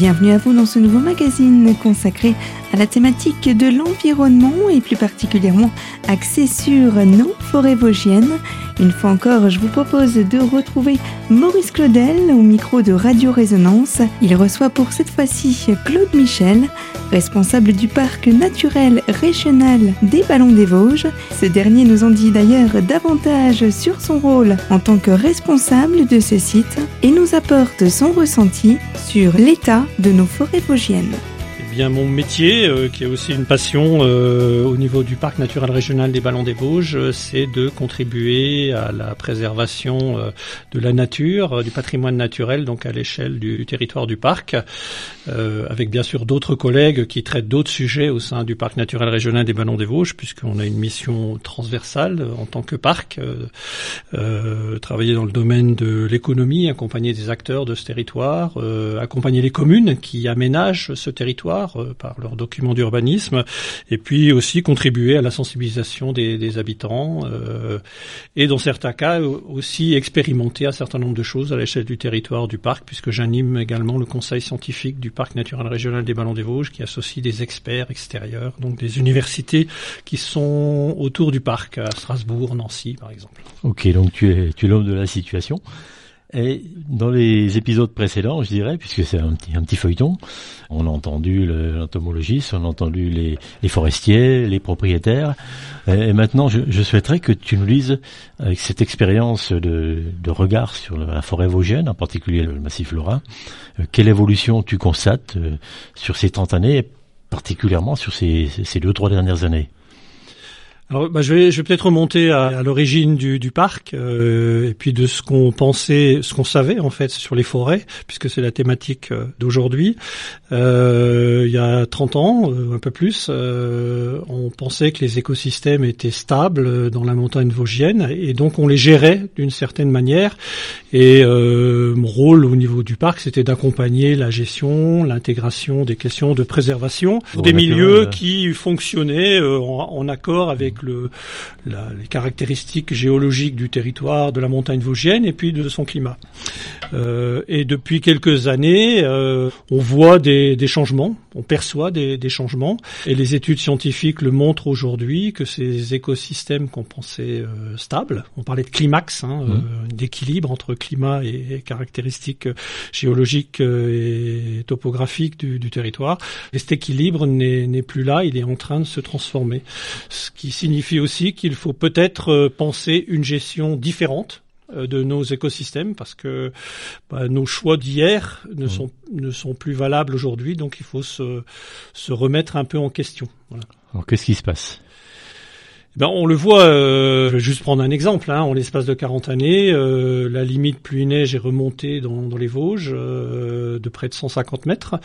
Bienvenue à vous dans ce nouveau magazine consacré à la thématique de l'environnement et plus particulièrement axé sur nos forêts vosgiennes. Une fois encore, je vous propose de retrouver Maurice Claudel au micro de Radio Résonance. Il reçoit pour cette fois-ci Claude Michel, responsable du parc naturel régional des Ballons des Vosges. Ce dernier nous en dit d'ailleurs davantage sur son rôle en tant que responsable de ce site et nous apporte son ressenti sur l'état de nos forêts vosgiennes mon métier, euh, qui est aussi une passion euh, au niveau du parc naturel régional des Ballons des Vosges, euh, c'est de contribuer à la préservation de la nature, du patrimoine naturel, donc à l'échelle du, territoire du parc, avec bien sûr d'autres collègues qui traitent d'autres sujets au sein du parc naturel régional des Ballons des Vosges, puisqu'on a une mission transversale en tant que parc, travailler dans le domaine de l'économie, accompagner des acteurs de ce territoire, accompagner les communes qui aménagent ce territoire euh, par leurs documents d'urbanisme, et puis aussi contribuer à la sensibilisation des, habitants, euh, et dans certains cas aussi expérimenter un certain nombre de choses à l'échelle du territoire du parc, puisque j'anime également le conseil scientifique du parc naturel régional des Ballons des Vosges, qui associe des experts extérieurs, donc des universités qui sont autour du parc, à Strasbourg, Nancy par exemple. Ok, donc tu es, tu es l'homme de la situation. Et dans les épisodes précédents, je dirais, puisque c'est un petit, un petit feuilleton, on a entendu l'entomologiste, on a entendu les, forestiers, les propriétaires. Et maintenant, je, souhaiterais que tu nous lises, avec cette expérience de, de, regard sur la forêt vosgienne, en particulier le massif lorrain, euh, quelle évolution tu constates euh, sur ces 30 années, et particulièrement sur ces, ces deux, trois dernières années? Alors, bah, je vais, je vais peut-être remonter à, à l'origine du, du, parc euh, et puis de ce qu'on pensait, ce qu'on savait en fait sur les forêts, puisque c'est la thématique euh, d'aujourd'hui. Euh, il y a 30 ans, euh, un peu plus, euh, on pensait que les écosystèmes étaient stables dans la montagne vosgienne et donc on les gérait d'une certaine manière. Et mon rôle au niveau du parc, c'était d'accompagner la gestion, l'intégration des questions de préservation des milieux qui fonctionnaient en, en accord avec le, les caractéristiques géologiques du territoire, de la montagne vosgienne et puis de son climat. Euh, et depuis quelques années, euh, on voit des, changements, on perçoit des, des, changements, et les études scientifiques le montrent aujourd'hui que ces écosystèmes qu'on pensait euh, stables, on parlait de climax, hein, mmh. euh, d'équilibre entre climat et, caractéristiques géologiques et topographiques du, du territoire, et cet équilibre n'est plus là, il est en train de se transformer, ce qui signifie aussi qu'il faut peut-être euh, penser une gestion différente euh, de nos écosystèmes parce que bah, nos choix d'hier ne, mmh. sont, ne sont plus valables aujourd'hui, donc il faut se, se remettre un peu en question. Voilà. Alors qu'est-ce qui se passe? Ben, on le voit, euh, je vais juste prendre un exemple, hein, en l'espace de 40 années, euh, la limite pluie-neige est remontée dans, dans les Vosges euh, de près de 150 mètres,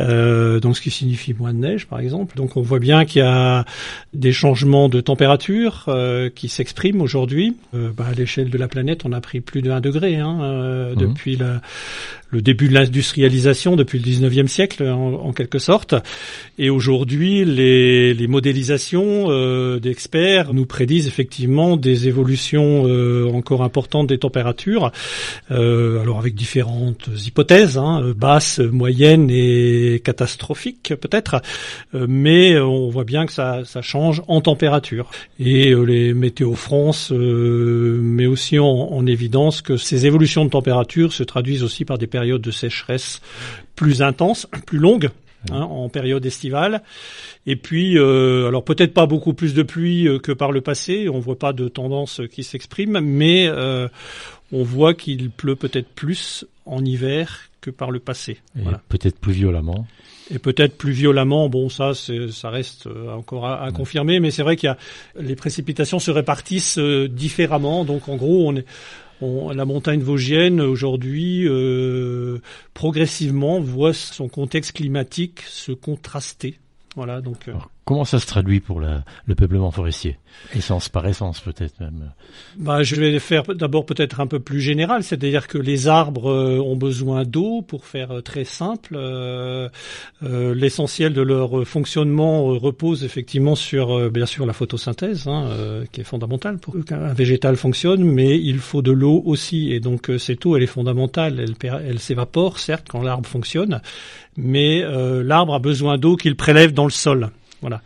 euh, donc ce qui signifie moins de neige par exemple. Donc on voit bien qu'il y a des changements de température euh, qui s'expriment aujourd'hui. Ben, à l'échelle de la planète, on a pris plus de 1 degré hein, mmh. depuis la, le début de l'industrialisation depuis le 19e siècle en, quelque sorte. Et aujourd'hui, les, les, modélisations euh, nous prédisent effectivement des évolutions euh, encore importantes des températures, euh, alors avec différentes hypothèses, hein, basses, moyennes et catastrophiques peut-être, euh, mais on voit bien que ça, change en température. Et les Météo France met aussi en, en évidence que ces évolutions de température se traduisent aussi par des périodes de sécheresse plus intense, plus longue, hein, en période estivale. Et puis, euh, alors peut-être pas beaucoup plus de pluie euh, que par le passé, on voit pas de tendance qui s'exprime, mais euh, on voit qu'il pleut peut-être plus en hiver que par le passé. Peut-être plus violemment. Et peut-être plus violemment, bon ça ça reste encore à, confirmer, mais c'est vrai qu'il y a les précipitations se répartissent différemment, donc en gros on est la montagne vosgienne aujourd'hui euh, progressivement voit son contexte climatique se contraster. Voilà, donc. Euh, Comment ça se traduit pour le peuplement forestier? Essence par essence peut-être même. Bah, je vais faire d'abord peut-être un peu plus général, c'est-à-dire que les arbres euh, ont besoin d'eau pour faire euh, très simple. Euh, L'essentiel de leur fonctionnement repose effectivement sur bien sûr la photosynthèse, hein, qui est fondamentale pour qu'un végétal fonctionne, mais il faut de l'eau aussi, et donc cette eau elle est fondamentale. Elle s'évapore certes quand l'arbre fonctionne, mais l'arbre a besoin d'eau qu'il prélève dans le sol. Voilà.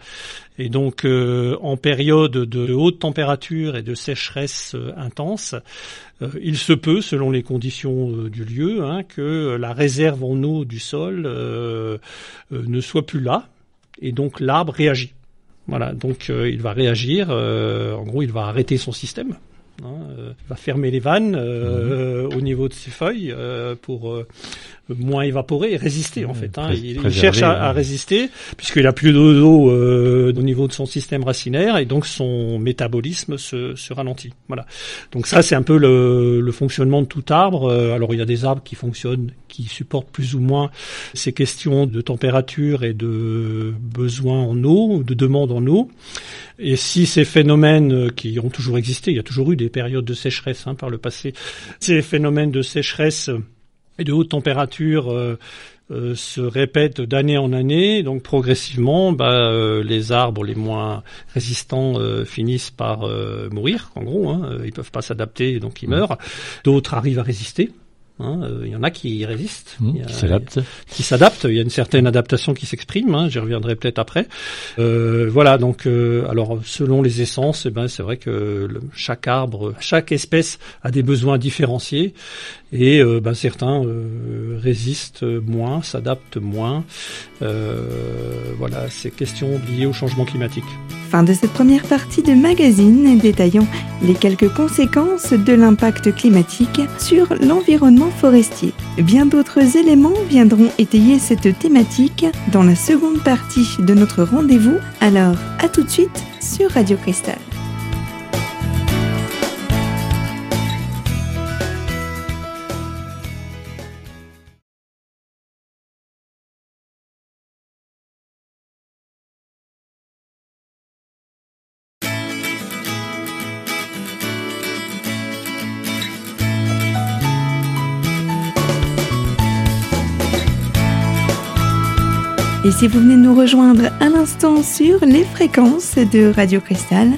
Et donc, euh, en période de haute température et de sécheresse euh, intense, euh, il se peut, selon les conditions du lieu, hein, que la réserve en eau du sol ne soit plus là, et donc l'arbre réagit. Voilà, donc il va réagir. en gros, il va arrêter son système. Hein, il va fermer les vannes mmh. au niveau de ses feuilles pour moins évaporé et résister en fait. Hein. Il, cherche à, résister puisqu'il a plus d'eau euh, au niveau de son système racinaire et donc son métabolisme se, se ralentit. Voilà. Donc ça c'est un peu le, le, fonctionnement de tout arbre. Euh, alors il y a des arbres qui fonctionnent, qui supportent plus ou moins ces questions de température et de besoin en eau, de demande en eau. Et si ces phénomènes qui ont toujours existé, il y a toujours eu des périodes de sécheresse hein, par le passé, ces phénomènes de sécheresse et de haute température euh, euh, se répètent d'année en année, donc progressivement, bah, euh, les arbres les moins résistants finissent par mourir, en gros, hein, ils peuvent pas s'adapter, donc ils mmh. meurent. D'autres arrivent à résister. Hein, euh, il y en a qui résistent, mmh, qui s'adaptent. Qui s'adaptent. Il y a une certaine adaptation qui s'exprime. Hein, J'y reviendrai peut-être après. Euh, voilà. Donc, euh, alors selon les essences, eh ben c'est vrai que chaque arbre, chaque espèce a des besoins différenciés et euh, ben, certains résistent moins, s'adaptent moins. voilà, c'est questions liées au changement climatique. Fin de cette première partie de magazine détaillant les quelques conséquences de l'impact climatique sur l'environnement forestier. Bien d'autres éléments viendront étayer cette thématique dans la seconde partie de notre rendez-vous. Alors, à tout de suite sur Radio Cristal. Et si vous venez nous rejoindre à l'instant sur les fréquences de Radio Cristal,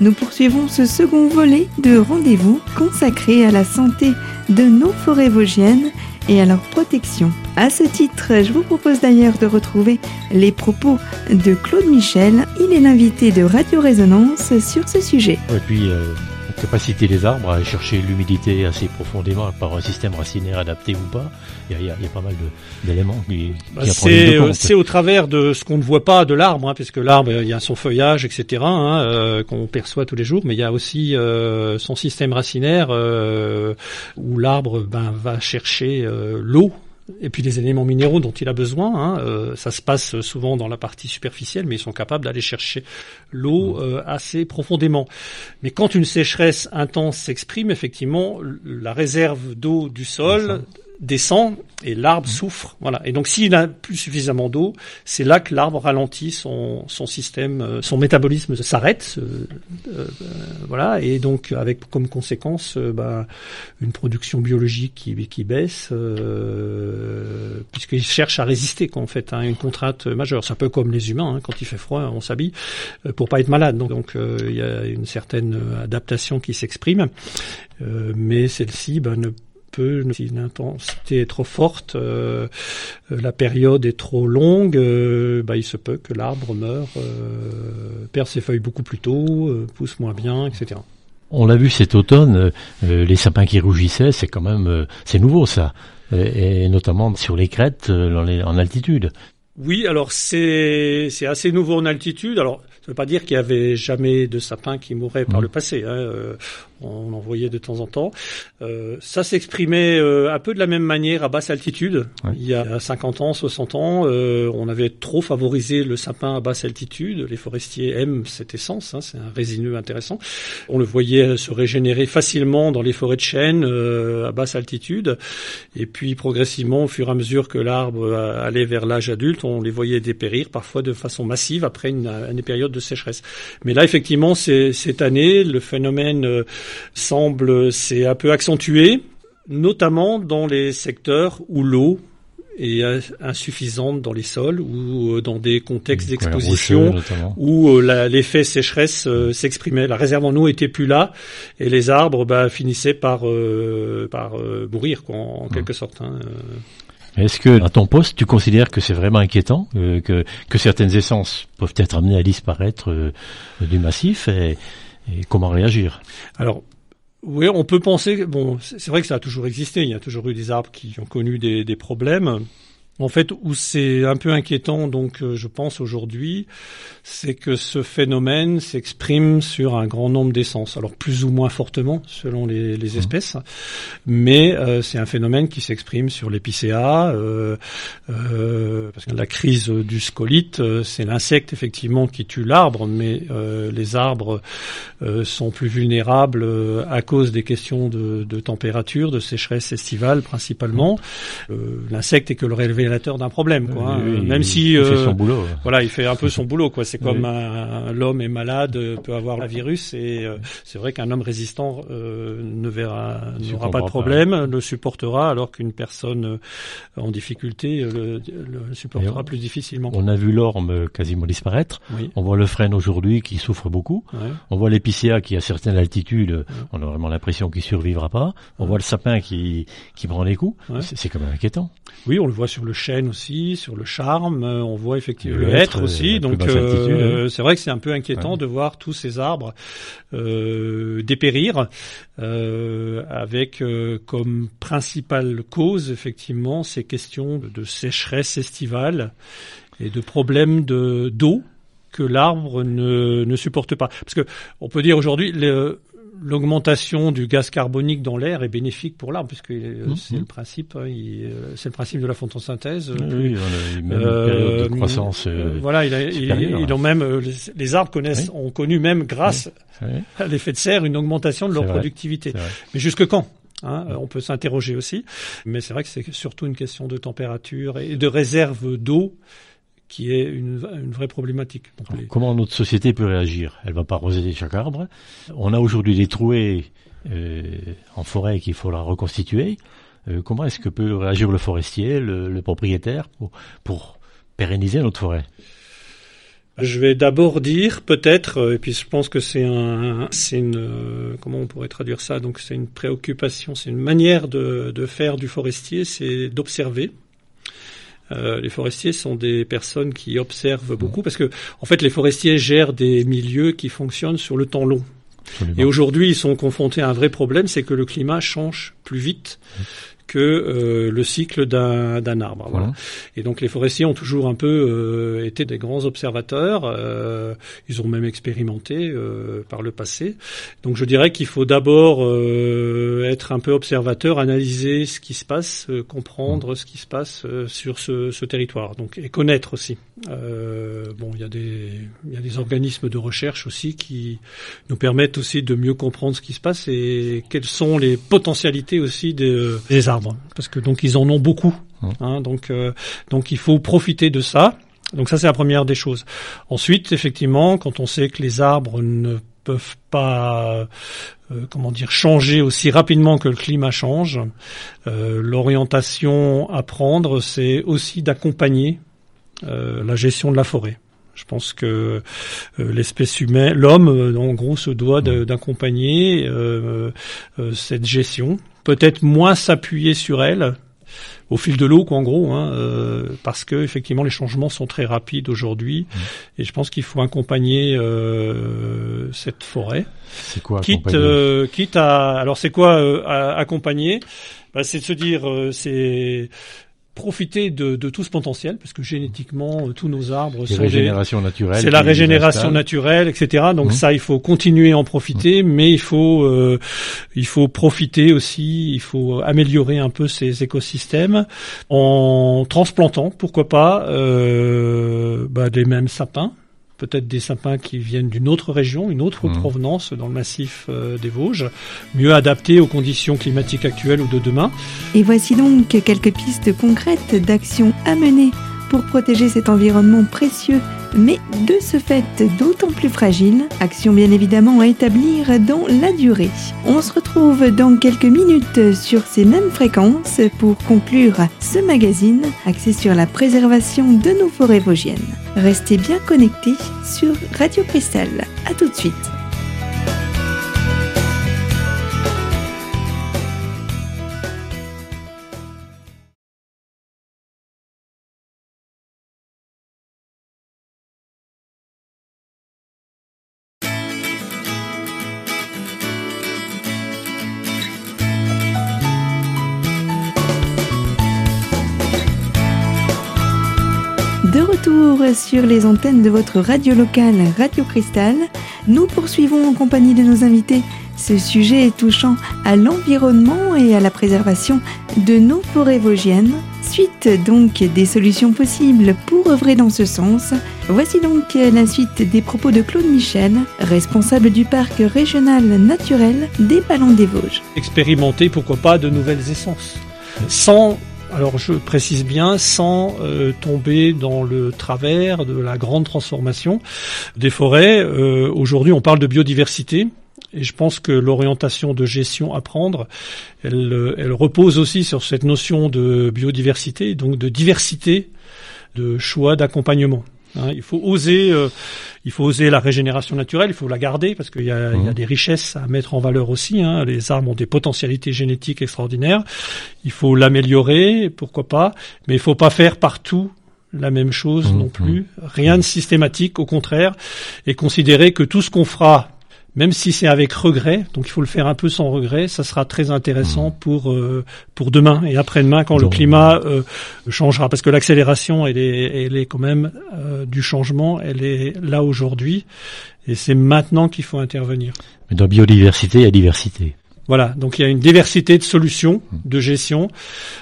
nous poursuivons ce second volet de rendez-vous consacré à la santé de nos forêts vosgiennes et à leur protection. À ce titre, je vous propose d'ailleurs de retrouver les propos de Claude Michel. Il est l'invité de Radio Résonance sur ce sujet. Euh, capacité des arbres à chercher l'humidité assez profondément par un système racinaire adapté ou pas. Il y a, pas mal d'éléments qui, bah, C'est au travers de ce qu'on ne voit pas de l'arbre, hein, puisque l'arbre, il y a son feuillage, etc., hein, euh, qu'on perçoit tous les jours, mais il y a aussi euh, son système racinaire euh, où l'arbre ben, va chercher l'eau et puis les éléments minéraux dont il a besoin. Hein, euh, ça se passe souvent dans la partie superficielle, mais ils sont capables d'aller chercher l'eau euh, assez profondément. Mais quand une sécheresse intense s'exprime, effectivement, la réserve d'eau du sol descend et l'arbre mmh. souffre. Voilà. Et donc s'il n'a plus suffisamment d'eau, c'est là que l'arbre ralentit son, son système, euh, son métabolisme s'arrête. Euh, euh, voilà. Et donc avec comme conséquence bah, une production biologique qui, qui baisse, euh, puisqu'il cherche à résister en fait à hein, une contrainte majeure. C'est un peu comme les humains, hein, quand il fait froid, on s'habille pour pas être malade. Donc donc il y a une certaine adaptation qui s'exprime. mais celle-ci bah, ne si l'intensité est trop forte, euh, euh, la période est trop longue, euh, bah, il se peut que l'arbre meure, perd ses feuilles beaucoup plus tôt, pousse moins bien, etc. On l'a vu cet automne, les sapins qui rougissaient, c'est quand même, c'est nouveau ça, et, notamment sur les crêtes en altitude. Oui, alors c'est c'est assez nouveau en altitude. Alors ça ne veut pas dire qu'il y avait jamais de sapins qui mouraient par mmh. le passé. Hein on en voyait de temps en temps. Euh, ça s'exprimait euh, un peu de la même manière à basse altitude. Il y a 50 ans, 60 ans, euh, on avait trop favorisé le sapin à basse altitude. Les forestiers aiment cette essence, hein, c'est un résineux intéressant. On le voyait se régénérer facilement dans les forêts de chêne à basse altitude. Et puis progressivement, au fur et à mesure que l'arbre allait vers l'âge adulte, on les voyait dépérir parfois de façon massive après une, une période de sécheresse. Mais là, effectivement, cette année, le phénomène euh, semble s'est un peu accentué, notamment dans les secteurs où l'eau est insuffisante dans les sols ou euh, dans des contextes d'exposition où euh, l'effet sécheresse s'exprimait. La réserve en eau était plus là et les arbres bah, finissaient par, par mourir quoi, en, quelque sorte. Hein. Est-ce que, à ton poste, tu considères que c'est vraiment inquiétant, euh, que, que certaines essences peuvent être amenées à disparaître euh, du massif et, comment réagir? Alors, oui, on peut penser. Bon, c'est vrai que ça a toujours existé. Il y a toujours eu des arbres qui ont connu des, des problèmes. En fait, où c'est un peu inquiétant, donc euh, je pense aujourd'hui, c'est que ce phénomène s'exprime sur un grand nombre d'essences, alors plus ou moins fortement selon les, les mmh. espèces, mais euh, c'est un phénomène qui s'exprime sur l'épicéa, euh, euh, parce que la crise du scolite, euh, c'est l'insecte effectivement qui tue l'arbre, mais les arbres sont plus vulnérables à cause des questions de, de température, de sécheresse estivale principalement. L'insecte est que le relevé d'un problème, quoi. Hein. Même si il fait son boulot. Voilà, il fait un peu son boulot, quoi. C'est comme l'homme est malade, peut avoir la virus, et euh, c'est vrai qu'un homme résistant euh, ne verra, n'aura pas de problème, le supportera, alors qu'une personne euh, en difficulté le, le supportera plus difficilement. On a vu l'orme quasiment disparaître. On voit le frêne aujourd'hui qui souffre beaucoup. On voit l'épicéa qui à certaines altitudes, on a vraiment l'impression qu'il survivra pas. On voit le sapin qui qui prend les coups. C'est quand même inquiétant. Oui, on le voit sur le chêne aussi, sur le charme. Euh, on voit effectivement le, hêtre aussi. Donc euh, c'est vrai que c'est un peu inquiétant de voir tous ces arbres euh, dépérir, euh, avec comme principale cause effectivement ces questions de sécheresse estivale et de problèmes de d'eau que l'arbre ne, ne supporte pas. Parce que on peut dire aujourd'hui, l'augmentation du gaz carbonique dans l'air est bénéfique pour l'arbre, puisque euh, mmh. c'est le principe, hein, euh, c'est le principe de la photosynthèse. Oui, on a période de croissance. Euh, voilà, il, a, il, ont même les, arbres connaissent, ont connu même grâce à l'effet de serre une augmentation de leur productivité. Mais jusque quand Hein, on peut s'interroger aussi, mais c'est vrai que c'est surtout une question de température et de réserve d'eau qui est une, vraie problématique. Comment notre société peut réagir? Elle va pas arroser chaque arbre. On a aujourd'hui des trouées euh, en forêt qu'il faut la reconstituer. Euh, comment est-ce que peut réagir le forestier, le, propriétaire, pour, pour pérenniser notre forêt? Je vais d'abord dire peut-être, euh, et puis je pense que c'est un, c'est une, comment on pourrait traduire ça? Donc c'est une préoccupation, c'est une manière de, de faire du forestier, c'est d'observer, euh, les forestiers sont des personnes qui observent beaucoup parce que, en fait, les forestiers gèrent des milieux qui fonctionnent sur le temps long. Et aujourd'hui, ils sont confrontés à un vrai problème, c'est que le climat change plus vite que euh, le cycle d'un arbre. Voilà. Et donc les forestiers ont toujours un peu euh, été des grands observateurs. Euh, ils ont même expérimenté par le passé. Donc je dirais qu'il faut d'abord être un peu observateur, analyser ce qui se passe, comprendre ce qui se passe sur ce, ce, territoire. Donc et connaître aussi. Bon, il y a des il y a des organismes de recherche aussi qui nous permettent aussi de mieux comprendre ce qui se passe et quelles sont les potentialités aussi des, des arbres parce que donc ils en ont beaucoup. Mmh. Hein, donc euh, donc il faut profiter de ça. Donc ça c'est la première des choses. Ensuite, effectivement, quand on sait que les arbres ne peuvent pas euh, comment dire changer aussi rapidement que le climat change, euh, l'orientation à prendre, c'est aussi d'accompagner la gestion de la forêt. Je pense que l'espèce humaine, l'homme, en gros, se doit d'accompagner cette gestion peut-être moins s'appuyer sur elle au fil de l'eau, quoi, en gros, hein, euh, parce que effectivement les changements sont très rapides aujourd'hui, mmh. et je pense qu'il faut accompagner euh, cette forêt. C'est quoi quitte, euh, quitte à, alors c'est quoi euh, accompagner? Bah, C'est de se dire, euh, c'est profiter de, de, tout ce potentiel, parce que génétiquement, euh, tous nos arbres sont régénération naturelle. C'est la régénération naturelle, etc. Donc mmh. ça, il faut continuer à en profiter, mmh. mais il faut euh, il faut profiter aussi, il faut améliorer un peu ces écosystèmes en transplantant, pourquoi pas, euh, bah, des mêmes sapins peut-être des sapins qui viennent d'une autre région, une autre mmh. provenance dans le massif euh, des Vosges, mieux adaptés aux conditions climatiques actuelles ou de demain. Et voici donc quelques pistes concrètes d'actions à mener pour protéger cet environnement précieux, mais de ce fait d'autant plus fragile. Action bien évidemment à établir dans la durée. On se retrouve dans quelques minutes sur ces mêmes fréquences pour conclure ce magazine axé sur la préservation de nos forêts vosgiennes. Restez bien connectés sur Radio Cristal. A tout de suite. Sur les antennes de votre radio locale Radio Cristal, nous poursuivons en compagnie de nos invités ce sujet touchant à l'environnement et à la préservation de nos forêts vosgiennes. Suite donc des solutions possibles pour œuvrer dans ce sens. Voici donc la suite des propos de Claude Michel, responsable du parc régional naturel des Ballons des Vosges. Expérimenter, pourquoi pas, de nouvelles essences. Sans alors je précise bien, sans euh, tomber dans le travers de la grande transformation des forêts. Euh, Aujourd'hui, on parle de biodiversité. Et je pense que l'orientation de gestion à prendre, elle, euh, elle repose aussi sur cette notion de biodiversité, donc de diversité de choix d'accompagnement. Hein, il faut oser, euh, il faut oser la régénération naturelle. Il faut la garder parce qu'il y, a, y a des richesses à mettre en valeur aussi. Hein. Les arbres ont des potentialités génétiques extraordinaires. Il faut l'améliorer, pourquoi pas. Mais il faut pas faire partout la même chose Mmh, non plus. Rien de systématique, au contraire, et considérer que tout ce qu'on fera même si c'est avec regret, donc il faut le faire un peu sans regret, ça sera très intéressant pour euh, pour demain et après-demain quand le climat euh, changera, parce que l'accélération elle est elle est quand même euh, du changement, elle est là aujourd'hui et c'est maintenant qu'il faut intervenir. Mais dans biodiversité, il y a diversité. Voilà, donc il y a une diversité de solutions de gestion,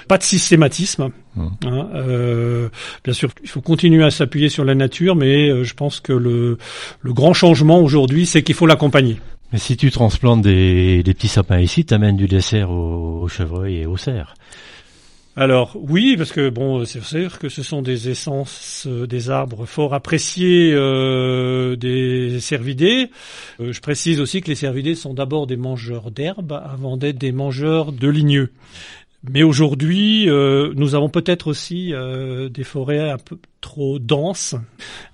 pas de systématisme. Hein, euh, bien sûr, il faut continuer à s'appuyer sur la nature, mais euh, je pense que le, le grand changement aujourd'hui, c'est qu'il faut l'accompagner. Mais si tu transplantes des, des petits sapins ici, tu amènes du dessert aux, aux chevreuils et aux cerfs. Alors oui, parce que bon, c'est sûr que ce sont des essences, euh, des arbres fort appréciés euh, des cervidés. Euh, je précise aussi que les cervidés sont d'abord des mangeurs d'herbes avant d'être des mangeurs de ligneux. Mais aujourd'hui, euh, nous avons peut-être aussi euh, des forêts un peu trop denses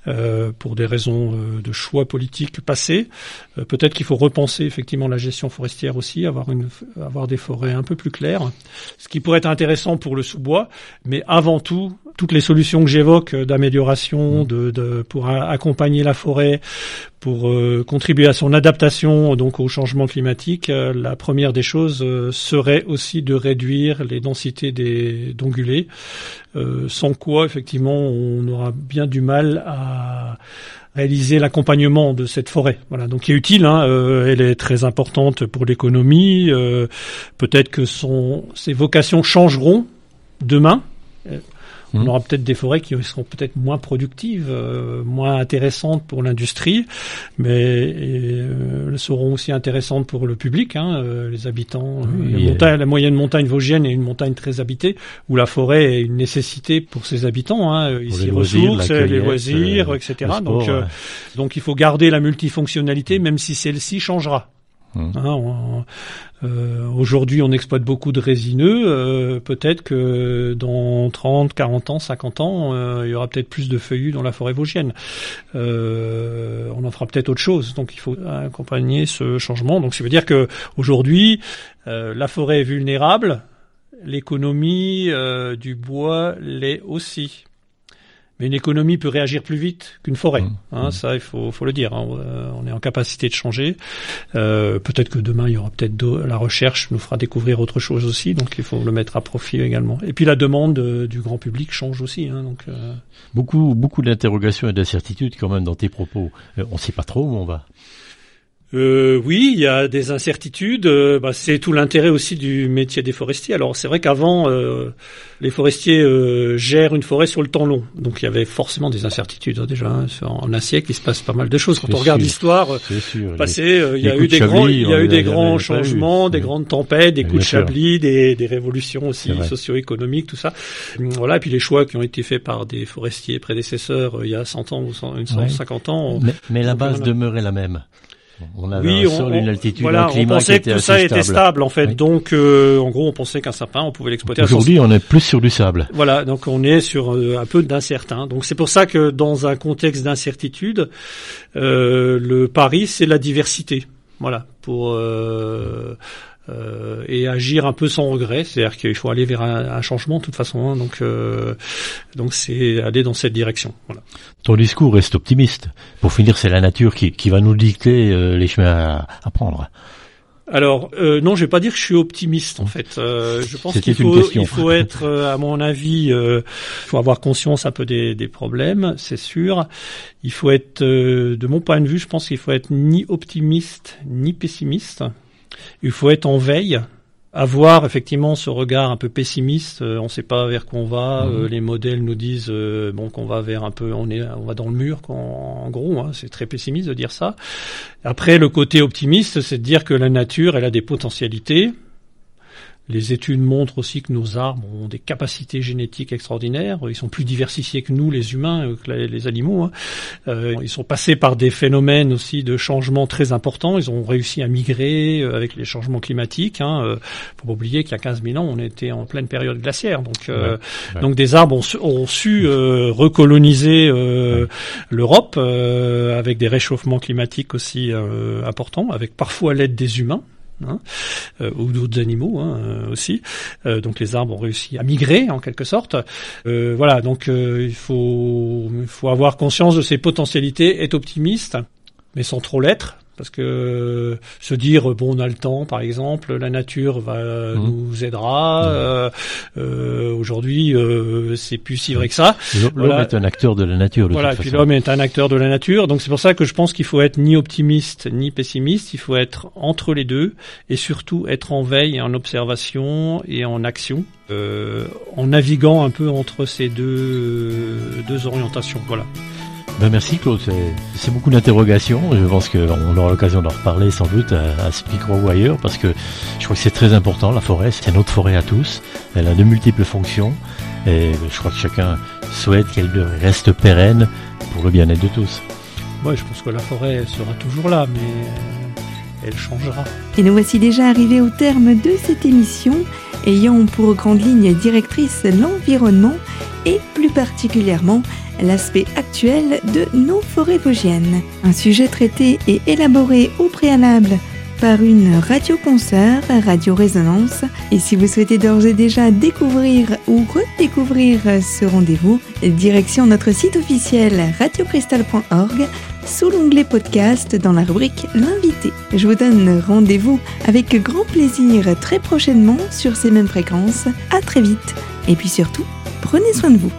euh, pour des raisons de choix politiques passés. Peut-être qu'il faut repenser effectivement la gestion forestière aussi, avoir une, avoir des forêts un peu plus claires, ce qui pourrait être intéressant pour le sous-bois. Mais avant tout, toutes les solutions que j'évoque euh, d'amélioration, de, de, pour accompagner la forêt, pour euh, contribuer à son adaptation donc au changement climatique, euh, la première des choses euh, serait aussi de réduire les densités des d'ongulés, sans quoi effectivement on aura bien du mal à réaliser l'accompagnement de cette forêt. Voilà, donc qui est utile. Hein, euh, elle est très importante pour l'économie. euh, Peut-être que son ses vocations changeront demain. Euh, On aura peut-être des forêts qui seront peut-être moins productives, euh, moins intéressantes pour l'industrie, mais euh, elles seront aussi intéressantes pour le public, hein, euh, les habitants. euh, Oui, la, et- montagne, la moyenne montagne vosgienne est une montagne très habitée, où la forêt est une nécessité pour ses habitants. Hein, loisirs, ressources, les loisirs, euh, etc. le sport, donc, euh, ouais. donc il faut garder la multifonctionnalité, même si celle-ci changera. Hein, on- euh, Aujourd'hui, on exploite beaucoup de résineux. euh, peut-être que dans 30, 40 ans, 50 ans, euh, il y aura peut-être plus de feuillus dans la forêt vosgienne. Euh, on en fera peut-être autre chose. Donc, il faut accompagner ce changement. Donc, ça veut dire que aujourd'hui, euh, la forêt est vulnérable. L'économie euh, du bois l'est aussi. Mais une économie peut réagir plus vite qu'une forêt. Mmh. Hein, ça, il faut, faut le dire. hein. Euh, On est en capacité de changer. Euh, peut-être que demain, il y aura peut-être la recherche nous fera découvrir autre chose aussi. Donc, il faut le mettre à profit également. Et puis, la demande euh, du grand public change aussi. Hein, donc, euh, Beaucoup, beaucoup d'interrogations et d'incertitudes quand même dans tes propos. On ne sait pas trop où on va. Euh, oui, il y a des incertitudes. Euh, bah, c'est tout l'intérêt aussi du métier des forestiers. Alors c'est vrai qu'avant, euh, les forestiers euh, gèrent une forêt sur le temps long, donc il y avait forcément des incertitudes hein, déjà. Hein. En un siècle, il se passe pas mal de choses. Quand on regarde l'histoire passée, il y a eu des grands, il y a eu des grands changements, des grandes tempêtes, des coups de chablis, des, des révolutions aussi socio-économiques, tout ça. Voilà, et puis les choix qui ont été faits par des forestiers prédécesseurs il y a 100 ans ou 150 ans. Mais, mais la base demeurait la même. On avait oui, un sol, une altitude, voilà, un climat on pensait que tout ça était stable en fait. Donc, euh, en gros, on pensait qu'un sapin, on pouvait l'exploiter. Aujourd'hui, on est plus sur du sable. Voilà, donc on est sur euh, un peu d'incertain. Donc c'est pour ça que dans un contexte d'incertitude, euh, le pari, c'est la diversité. Voilà, pour euh, euh, et agir un peu sans regret. C'est-à-dire qu'il faut aller vers un, changement de toute façon. Hein, donc, euh, donc c'est aller dans cette direction. Voilà. Ton discours reste optimiste. Pour finir, c'est la nature qui, qui va nous dicter euh, les chemins à, à prendre. Alors euh, non, je vais pas dire que je suis optimiste en fait. Euh, je pense qu'il faut, il faut être, à mon avis, il faut avoir conscience un peu des, des problèmes, c'est sûr. Il faut être, de mon point de vue, je pense qu'il faut être ni optimiste ni pessimiste. Il faut être en veille, avoir effectivement ce regard un peu pessimiste. Euh, on ne sait pas vers quoi on va. Mhm. Euh, les modèles nous disent euh, bon qu'on va vers un peu, on est, on va dans le mur. en gros, hein, c'est très pessimiste de dire ça. Après, le côté optimiste, c'est de dire que la nature, elle a des potentialités. Les études montrent aussi que nos arbres ont des capacités génétiques extraordinaires. Ils sont plus diversifiés que nous, les humains, euh, que les animaux. Hein. Euh, ils sont passés par des phénomènes aussi de changements très importants. Ils ont réussi à migrer euh, avec les changements climatiques. Hein. Faut pas oublier qu'il y a 15 000 ans, on était en pleine période glaciaire. Donc, donc des arbres ont, ont su recoloniser l'Europe avec des réchauffements climatiques aussi importants, avec parfois l'aide des humains. Hein, euh, ou d'autres animaux hein, euh, aussi. Euh, donc les arbres ont réussi à migrer en quelque sorte. voilà, donc il faut, il faut avoir conscience de ses potentialités, être optimiste, mais sans trop l'être, parce que se dire bon on a le temps par exemple la nature va mmh. nous aidera mmh. euh, euh, aujourd'hui euh, c'est plus si vrai que ça. L'homme est un acteur de la nature de voilà toute puis l'homme est un acteur de la nature. Donc c'est pour ça que je pense qu'il faut être ni optimiste ni pessimiste. Il faut être entre les deux et surtout être en veille et en observation et en action euh, en naviguant un peu entre ces deux deux orientations. Voilà ben merci Claude, c'est beaucoup d'interrogations. Je pense qu'on aura l'occasion d'en reparler sans doute à, à Spicro ou ailleurs parce que je crois que c'est très important. La forêt, c'est notre forêt à tous. Elle a de multiples fonctions et je crois que chacun souhaite qu'elle reste pérenne pour le bien-être de tous. Moi, je pense que la forêt sera toujours là, mais elle changera. Et nous voici déjà arrivés au terme de cette émission, ayant pour grande ligne directrice l'environnement et plus particulièrement l'aspect actuel de nos forêts vosgiennes. Un sujet traité et élaboré au préalable par une radioconcert, Radio Résonance. Et si vous souhaitez d'ores et déjà découvrir ou redécouvrir ce rendez-vous, direction notre site officiel radiocristal.org sous l'onglet podcast dans la rubrique L'invité. Je vous donne rendez-vous avec grand plaisir très prochainement sur ces mêmes fréquences. À très vite. Et puis surtout, prenez soin de vous.